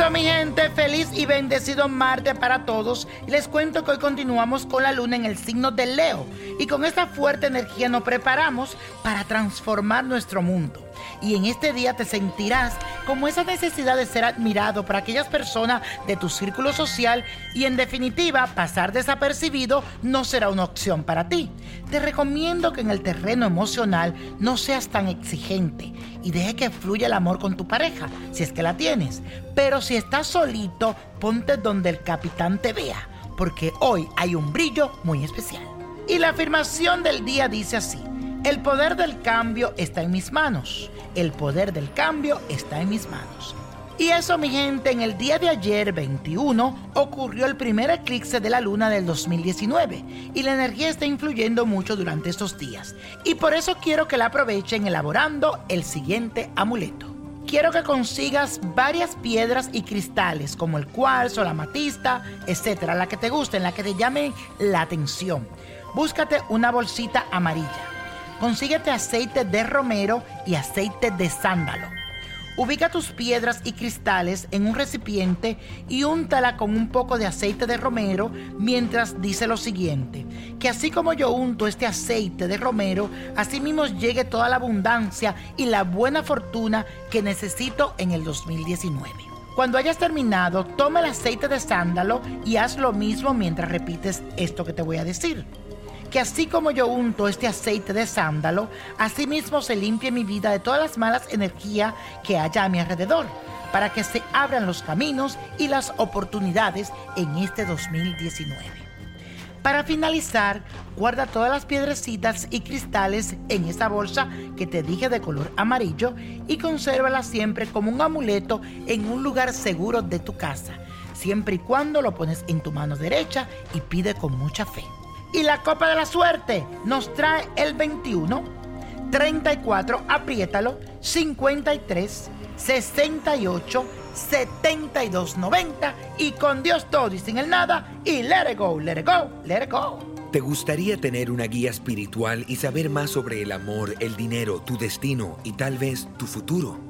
Eso, mi gente, feliz y bendecido martes para todos. Les cuento que hoy continuamos con la luna en el signo de Leo. Y con esta fuerte energía nos preparamos para transformar nuestro mundo. Y en este día te sentirás como esa necesidad de ser admirado por aquellas personas de tu círculo social y en definitiva pasar desapercibido no será una opción para ti. Te recomiendo que en el terreno emocional no seas tan exigente y deje que fluya el amor con tu pareja, si es que la tienes. Pero si estás solito, ponte donde el capitán te vea, porque hoy hay un brillo muy especial. Y la afirmación del día dice así. El poder del cambio está en mis manos. El poder del cambio está en mis manos. Y eso, mi gente, en el día de ayer, 21, ocurrió el primer eclipse de la luna del 2019 y la energía está influyendo mucho durante estos días. Y por eso quiero que la aprovechen elaborando el siguiente amuleto. Quiero que consigas varias piedras y cristales como el cuarzo, la amatista, etcétera, la que te gusten, la que te llamen la atención. Búscate una bolsita amarilla. Consíguete aceite de romero y aceite de sándalo. Ubica tus piedras y cristales en un recipiente y úntala con un poco de aceite de romero mientras dice lo siguiente, que así como yo unto este aceite de romero, así mismo llegue toda la abundancia y la buena fortuna que necesito en el 2019. Cuando hayas terminado, toma el aceite de sándalo y haz lo mismo mientras repites esto que te voy a decir que así como yo unto este aceite de sándalo, así mismo se limpie mi vida de todas las malas energías que haya a mi alrededor, para que se abran los caminos y las oportunidades en este 2019. Para finalizar, guarda todas las piedrecitas y cristales en esa bolsa que te dije de color amarillo y consérvala siempre como un amuleto en un lugar seguro de tu casa, siempre y cuando lo pones en tu mano derecha y pide con mucha fe. Y la copa de la suerte nos trae el 21, 34, apriétalo, 53, 68, 72, 90 y con Dios todo y sin el nada y let it go, let it go, let it go. ¿Te gustaría tener una guía espiritual y saber más sobre el amor, el dinero, tu destino y tal vez tu futuro?